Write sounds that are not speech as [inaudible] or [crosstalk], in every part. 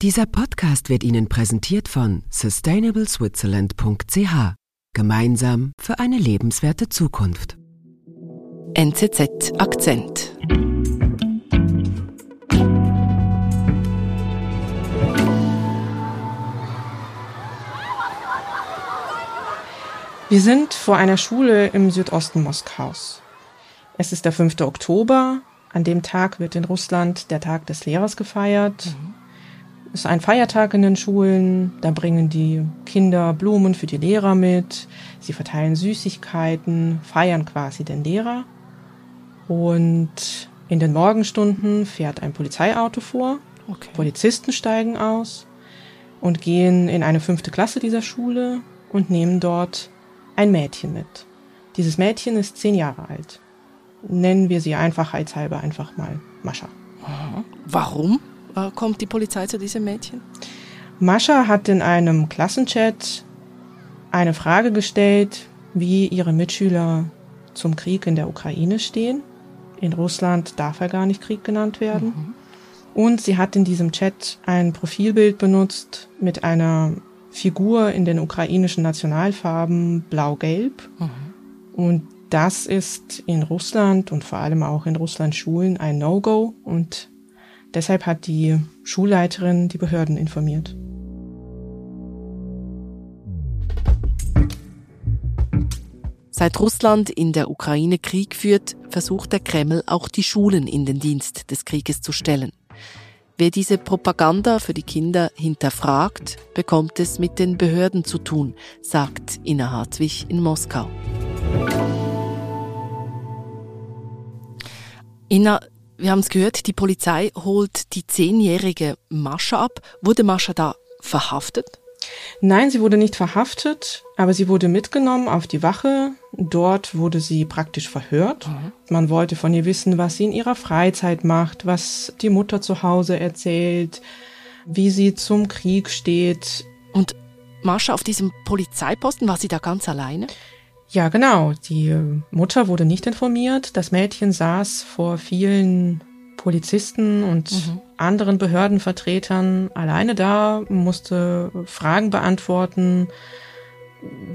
Dieser Podcast wird Ihnen präsentiert von sustainableswitzerland.ch. Gemeinsam für eine lebenswerte Zukunft. NZZ Akzent. Wir sind vor einer Schule im Südosten Moskaus. Es ist der 5. Oktober. An dem Tag wird in Russland der Tag des Lehrers gefeiert. Mhm. Es ist ein Feiertag in den Schulen. Da bringen die Kinder Blumen für die Lehrer mit. Sie verteilen Süßigkeiten, feiern quasi den Lehrer. Und in den Morgenstunden fährt ein Polizeiauto vor. Okay. Polizisten steigen aus und gehen in eine fünfte Klasse dieser Schule und nehmen dort ein Mädchen mit. Dieses Mädchen ist zehn Jahre alt. Nennen wir sie einfachheitshalber einfach mal Mascha. Warum kommt die Polizei zu diesem Mädchen? Mascha hat in einem Klassenchat eine Frage gestellt, wie ihre Mitschüler zum Krieg in der Ukraine stehen. In Russland darf er gar nicht Krieg genannt werden. Mhm. Und sie hat in diesem Chat ein Profilbild benutzt mit einer Figur in den ukrainischen Nationalfarben blau-gelb. Mhm. Und das ist in Russland und vor allem auch in Russland Schulen ein No-Go und deshalb hat die Schulleiterin die Behörden informiert. Seit Russland in der Ukraine Krieg führt, versucht der Kreml auch die Schulen in den Dienst des Krieges zu stellen. Wer diese Propaganda für die Kinder hinterfragt, bekommt es mit den Behörden zu tun, sagt Ina Hartwig in Moskau. Ina, wir haben es gehört, die Polizei holt die zehnjährige Mascha ab. Wurde Mascha da verhaftet? Nein, sie wurde nicht verhaftet, aber sie wurde mitgenommen auf die Wache. Dort wurde sie praktisch verhört. Mhm. Man wollte von ihr wissen, was sie in ihrer Freizeit macht, was die Mutter zu Hause erzählt, wie sie zum Krieg steht. Und Mascha auf diesem Polizeiposten, war sie da ganz alleine? Ja, genau. Die Mutter wurde nicht informiert. Das Mädchen saß vor vielen Polizisten und mhm. anderen Behördenvertretern alleine da, musste Fragen beantworten,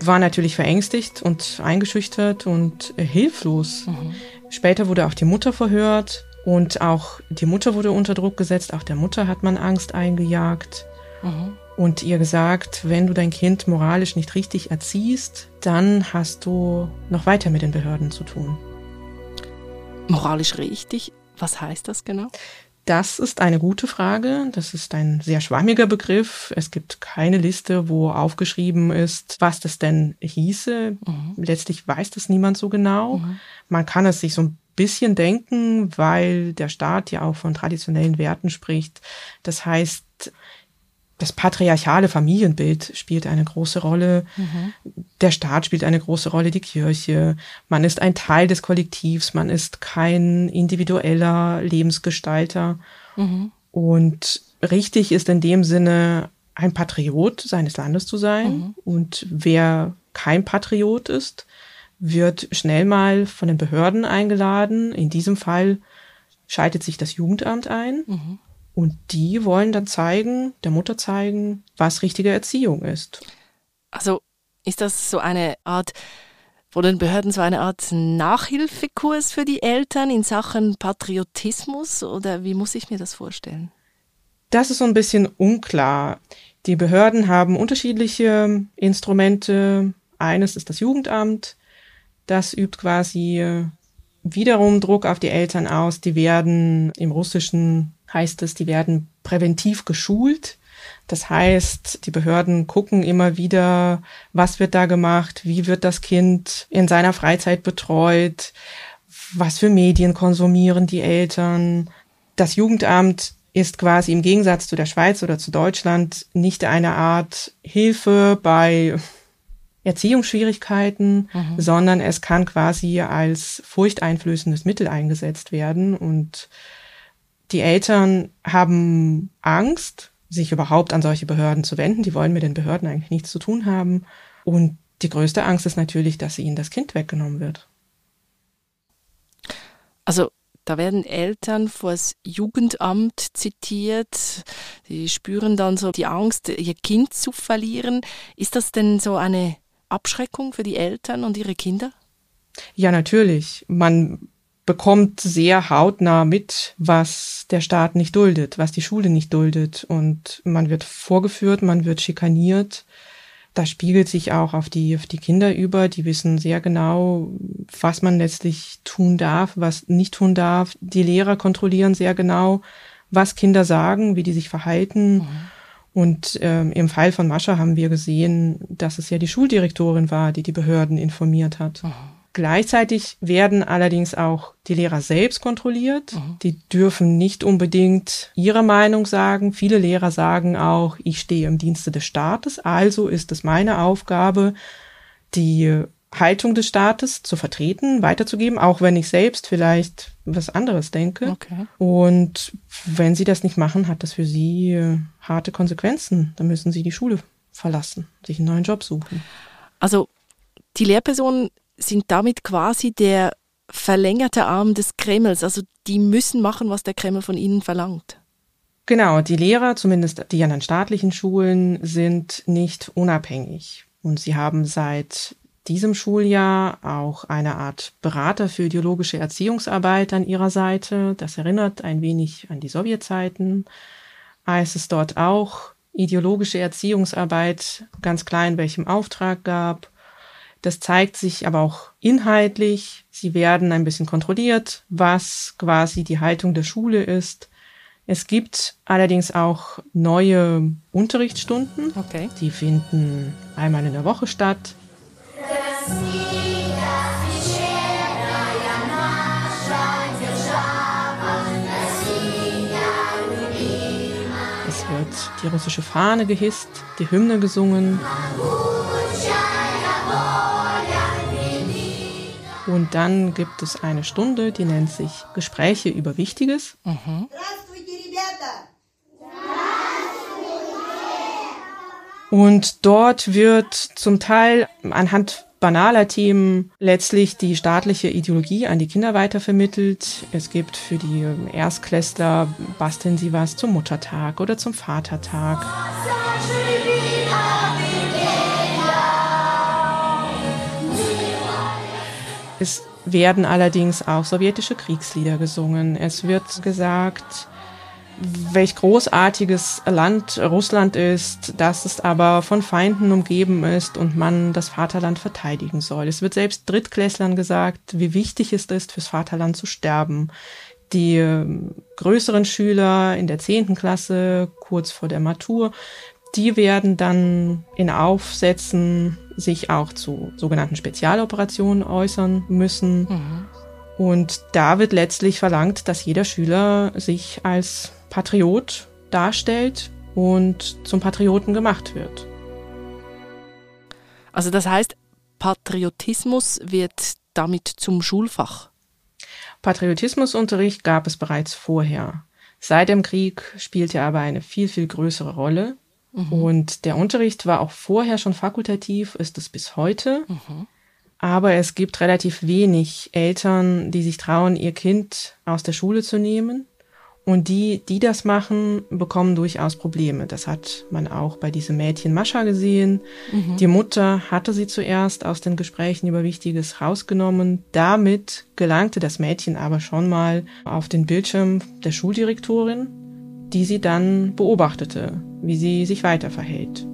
war natürlich verängstigt und eingeschüchtert und hilflos. Mhm. Später wurde auch die Mutter verhört und auch die Mutter wurde unter Druck gesetzt. Auch der Mutter hat man Angst eingejagt. Mhm und ihr gesagt, wenn du dein Kind moralisch nicht richtig erziehst, dann hast du noch weiter mit den Behörden zu tun. Moralisch richtig? Was heißt das genau? Das ist eine gute Frage. Das ist ein sehr schwammiger Begriff. Es gibt keine Liste, wo aufgeschrieben ist, was das denn hieße. Mhm. Letztlich weiß das niemand so genau. Mhm. Man kann es sich so ein bisschen denken, weil der Staat ja auch von traditionellen Werten spricht. Das heißt, das patriarchale Familienbild spielt eine große Rolle. Mhm. Der Staat spielt eine große Rolle, die Kirche. Man ist ein Teil des Kollektivs, man ist kein individueller Lebensgestalter. Mhm. Und richtig ist in dem Sinne, ein Patriot seines Landes zu sein. Mhm. Und wer kein Patriot ist, wird schnell mal von den Behörden eingeladen. In diesem Fall schaltet sich das Jugendamt ein. Und die wollen dann zeigen, der Mutter zeigen, was richtige Erziehung ist. Also ist das so eine Art, von den Behörden so eine Art Nachhilfekurs für die Eltern in Sachen Patriotismus oder wie muss ich mir das vorstellen? Das ist so ein bisschen unklar. Die Behörden haben unterschiedliche Instrumente. Eines ist das Jugendamt. Das übt quasi wiederum Druck auf die Eltern aus. Die werden im Russischen heißt es, die werden präventiv geschult. Das heißt, die Behörden gucken immer wieder, was wird da gemacht, wie wird das Kind in seiner Freizeit betreut, was für Medien konsumieren die Eltern. Das Jugendamt ist quasi im Gegensatz zu der Schweiz oder zu Deutschland nicht eine Art Hilfe bei Erziehungsschwierigkeiten, mhm. sondern es kann quasi als furchteinflößendes Mittel eingesetzt werden und die Eltern haben Angst, sich überhaupt an solche Behörden zu wenden. Die wollen mit den Behörden eigentlich nichts zu tun haben. Und die größte Angst ist natürlich, dass ihnen das Kind weggenommen wird. Also Da werden Eltern vor das Jugendamt zitiert. Die spüren dann so die Angst, ihr Kind zu verlieren. Ist das denn so eine Abschreckung für die Eltern und ihre Kinder? Ja, natürlich. Man bekommt sehr hautnah mit, was der Staat nicht duldet, was die Schule nicht duldet. Und man wird vorgeführt, man wird schikaniert. Das spiegelt sich auch auf die, auf die Kinder über. Die wissen sehr genau, was man letztlich tun darf, was nicht tun darf. Die Lehrer kontrollieren sehr genau, was Kinder sagen, wie die sich verhalten. Mhm. Und ähm, im Fall von Mascha haben wir gesehen, dass es ja die Schuldirektorin war, die die Behörden informiert hat. Mhm. Gleichzeitig werden allerdings auch die Lehrer selbst kontrolliert. Mhm. Die dürfen nicht unbedingt ihre Meinung sagen. Viele Lehrer sagen auch, ich stehe im Dienste des Staates, also ist es meine Aufgabe, die Haltung des Staates zu vertreten, weiterzugeben, auch wenn ich selbst vielleicht was anderes denke. Okay. Und wenn sie das nicht machen, hat das für sie äh, harte Konsequenzen. Dann müssen sie die Schule verlassen, sich einen neuen Job suchen. Also die Lehrpersonen sind damit quasi der verlängerte Arm des Kremls. Also die müssen machen, was der Kreml von ihnen verlangt. Genau, die Lehrer, zumindest die an den staatlichen Schulen, sind nicht unabhängig. Und sie haben seit diesem Schuljahr auch eine Art Berater für ideologische Erziehungsarbeit an ihrer Seite. Das erinnert ein wenig an die Sowjetzeiten, als es dort auch ideologische Erziehungsarbeit ganz klein welchem Auftrag gab das zeigt sich aber auch inhaltlich. Sie werden ein bisschen kontrolliert, was quasi die Haltung der Schule ist. Es gibt allerdings auch neue Unterrichtsstunden. Okay. Die finden einmal in der Woche statt. Es wird die russische Fahne gehisst, die Hymne gesungen. Und dann gibt es eine Stunde, die nennt sich Gespräche über Wichtiges. Mhm. Und dort wird zum Teil anhand banaler Themen letztlich die staatliche Ideologie an die Kinder weitervermittelt. Es gibt für die Erstklässler, basteln sie was zum Muttertag oder zum Vatertag. Es werden allerdings auch sowjetische Kriegslieder gesungen. Es wird gesagt, welch großartiges Land Russland ist, dass es aber von Feinden umgeben ist und man das Vaterland verteidigen soll. Es wird selbst Drittklässlern gesagt, wie wichtig es ist, fürs Vaterland zu sterben. Die ähm, größeren Schüler in der zehnten Klasse, kurz vor der Matur, die werden dann in Aufsätzen sich auch zu sogenannten Spezialoperationen äußern müssen. Mhm. Und da wird letztlich verlangt, dass jeder Schüler sich als Patriot darstellt und zum Patrioten gemacht wird. Also das heißt, Patriotismus wird damit zum Schulfach. Patriotismusunterricht gab es bereits vorher. Seit dem Krieg spielte er aber eine viel, viel größere Rolle. Mhm. Und der Unterricht war auch vorher schon fakultativ, ist es bis heute. Mhm. Aber es gibt relativ wenig Eltern, die sich trauen, ihr Kind aus der Schule zu nehmen. Und die, die das machen, bekommen durchaus Probleme. Das hat man auch bei diesem Mädchen Mascha gesehen. Mhm. Die Mutter hatte sie zuerst aus den Gesprächen über Wichtiges rausgenommen. Damit gelangte das Mädchen aber schon mal auf den Bildschirm der Schuldirektorin die sie dann beobachtete, wie sie sich weiter verhält.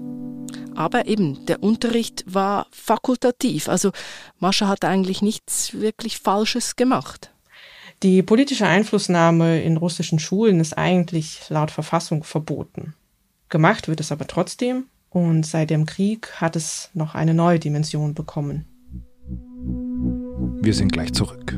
Aber eben, der Unterricht war fakultativ, also Mascha hat eigentlich nichts wirklich Falsches gemacht. Die politische Einflussnahme in russischen Schulen ist eigentlich laut Verfassung verboten. Gemacht wird es aber trotzdem und seit dem Krieg hat es noch eine neue Dimension bekommen. Wir sind gleich zurück.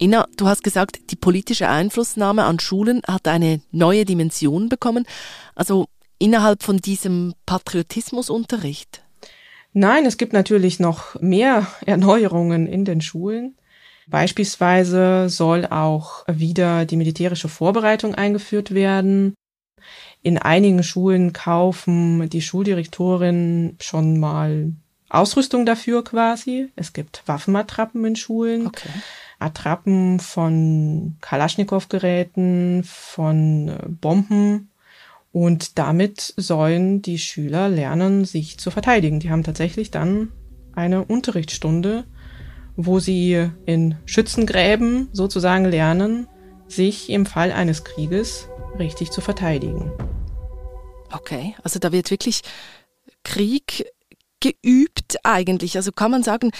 Inna, du hast gesagt, die politische Einflussnahme an Schulen hat eine neue Dimension bekommen. Also innerhalb von diesem Patriotismusunterricht. Nein, es gibt natürlich noch mehr [laughs] Erneuerungen in den Schulen. Beispielsweise soll auch wieder die militärische Vorbereitung eingeführt werden. In einigen Schulen kaufen die Schuldirektorinnen schon mal Ausrüstung dafür quasi. Es gibt Waffenattrappen in Schulen. Okay. Attrappen von Kalaschnikow-Geräten, von äh, Bomben. Und damit sollen die Schüler lernen, sich zu verteidigen. Die haben tatsächlich dann eine Unterrichtsstunde, wo sie in Schützengräben sozusagen lernen, sich im Fall eines Krieges richtig zu verteidigen. Okay, also da wird wirklich Krieg geübt eigentlich. Also kann man sagen,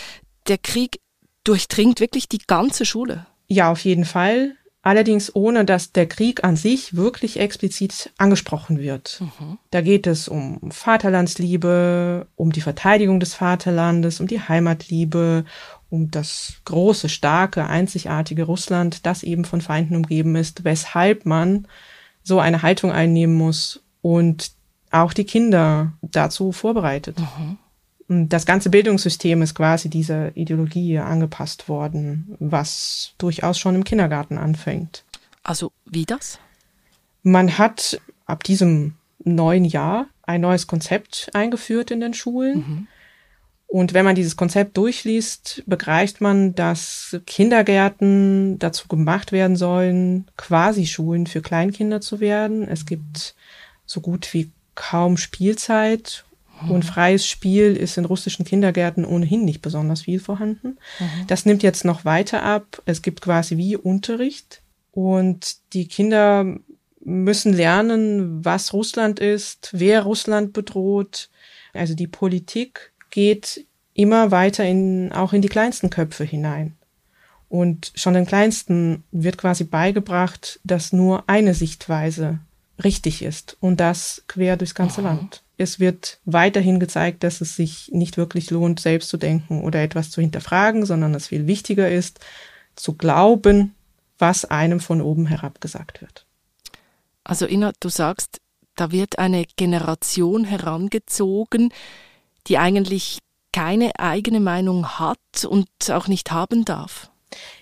der Krieg durchdringt wirklich die ganze Schule. Ja, auf jeden Fall. Allerdings ohne, dass der Krieg an sich wirklich explizit angesprochen wird. Mhm. Da geht es um Vaterlandsliebe, um die Verteidigung des Vaterlandes, um die Heimatliebe, um das große, starke, einzigartige Russland, das eben von Feinden umgeben ist, weshalb man so eine Haltung einnehmen muss und auch die Kinder dazu vorbereitet. Mhm. Das ganze Bildungssystem ist quasi dieser Ideologie angepasst worden, was durchaus schon im Kindergarten anfängt. Also wie das? Man hat ab diesem neuen Jahr ein neues Konzept eingeführt in den Schulen. Mhm. Und wenn man dieses Konzept durchliest, begreift man, dass Kindergärten dazu gemacht werden sollen, quasi Schulen für Kleinkinder zu werden. Es gibt so gut wie kaum Spielzeit und freies Spiel ist in russischen Kindergärten ohnehin nicht besonders viel vorhanden. Mhm. Das nimmt jetzt noch weiter ab. Es gibt quasi wie Unterricht und die Kinder müssen lernen, was Russland ist, wer Russland bedroht. Also die Politik geht immer weiter in, auch in die kleinsten Köpfe hinein. Und schon den Kleinsten wird quasi beigebracht, dass nur eine Sichtweise richtig ist und das quer durchs ganze Aha. Land. Es wird weiterhin gezeigt, dass es sich nicht wirklich lohnt, selbst zu denken oder etwas zu hinterfragen, sondern es viel wichtiger ist, zu glauben, was einem von oben herab gesagt wird. Also Ina, du sagst, da wird eine Generation herangezogen, die eigentlich keine eigene Meinung hat und auch nicht haben darf.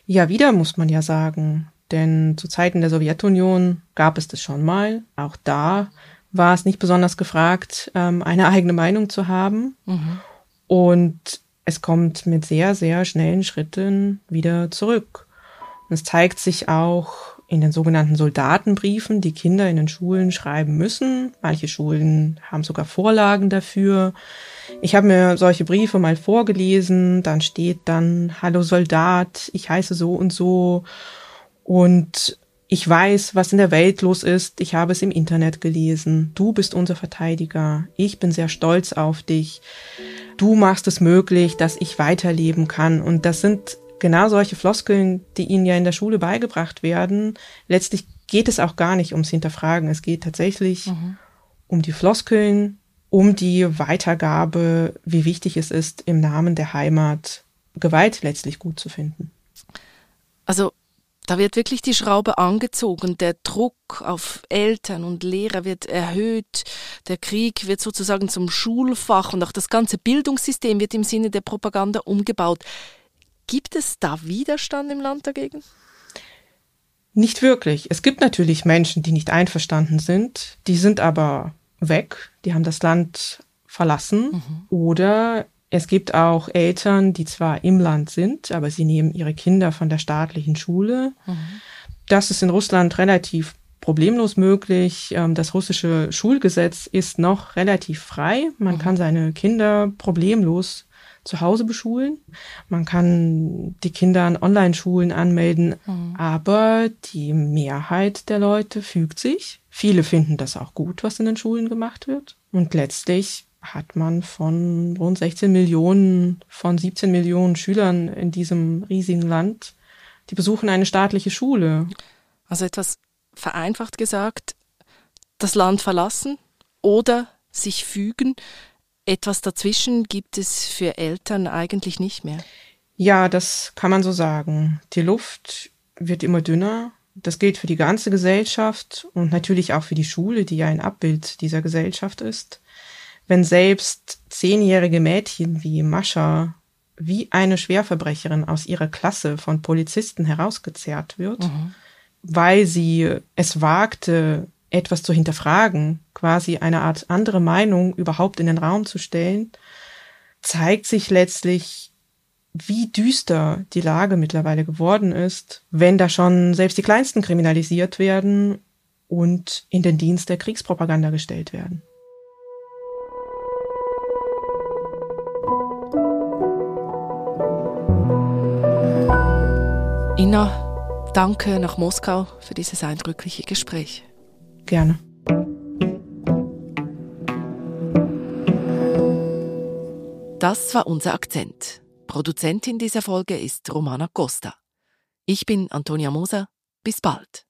Ja, wieder muss man ja sagen. Denn zu Zeiten der Sowjetunion gab es das schon mal. Auch da war es nicht besonders gefragt, ähm, eine eigene Meinung zu haben. Mhm. Und es kommt mit sehr, sehr schnellen Schritten wieder zurück. Und es zeigt sich auch in den sogenannten Soldatenbriefen, die Kinder in den Schulen schreiben müssen. Manche Schulen haben sogar Vorlagen dafür. Ich habe mir solche Briefe mal vorgelesen. Dann steht dann, Hallo Soldat, ich heiße so und so und ich weiß, was in der Welt los ist. Ich habe es im Internet gelesen. Du bist unser Verteidiger. Ich bin sehr stolz auf dich. Du machst es möglich, dass ich weiterleben kann. Und das sind genau solche Floskeln, die ihnen ja in der Schule beigebracht werden. Letztlich geht es auch gar nicht ums Hinterfragen. Es geht tatsächlich mhm. um die Floskeln, um die Weitergabe, wie wichtig es ist, im Namen der Heimat Gewalt letztlich gut zu finden. Also da wird wirklich die Schraube angezogen, der Druck auf Eltern und Lehrer wird erhöht, der Krieg wird sozusagen zum Schulfach und auch das ganze Bildungssystem wird im Sinne der Propaganda umgebaut. Gibt es da Widerstand im Land dagegen? Nicht wirklich. Es gibt natürlich Menschen, die nicht einverstanden sind, die sind aber weg, die haben das Land verlassen mhm. oder es gibt auch Eltern, die zwar im Land sind, aber sie nehmen ihre Kinder von der staatlichen Schule. Mhm. Das ist in Russland relativ problemlos möglich. Ähm, das russische Schulgesetz ist noch relativ frei. Man mhm. kann seine Kinder problemlos zu Hause beschulen. Man kann die Kinder an Online-Schulen anmelden, mhm. aber die Mehrheit der Leute fügt sich. Viele finden das auch gut, was in den Schulen gemacht wird. Und letztlich hat man von rund 16 Millionen von 17 Millionen Schülern in diesem riesigen Land, die besuchen eine staatliche Schule. Also etwas vereinfacht gesagt, das Land verlassen oder sich fügen. Etwas dazwischen gibt es für Eltern eigentlich nicht mehr. Ja, das kann man so sagen. Die Luft wird immer dünner. Das gilt für die ganze Gesellschaft und natürlich auch für die Schule, die ja ein Abbild dieser Gesellschaft ist. Wenn selbst zehnjährige Mädchen wie Mascha wie eine Schwerverbrecherin aus ihrer Klasse von Polizisten herausgezerrt wird, mhm. weil sie es wagte, etwas zu hinterfragen, quasi eine Art andere Meinung überhaupt in den Raum zu stellen, zeigt sich letztlich, wie düster die Lage mittlerweile geworden ist, wenn da schon selbst die Kleinsten kriminalisiert werden und in den Dienst der Kriegspropaganda gestellt werden. Inna, danke nach Moskau für dieses eindrückliche Gespräch. Gerne. Das war unser Akzent. Produzentin dieser Folge ist Romana Costa. Ich bin Antonia Moser. Bis bald.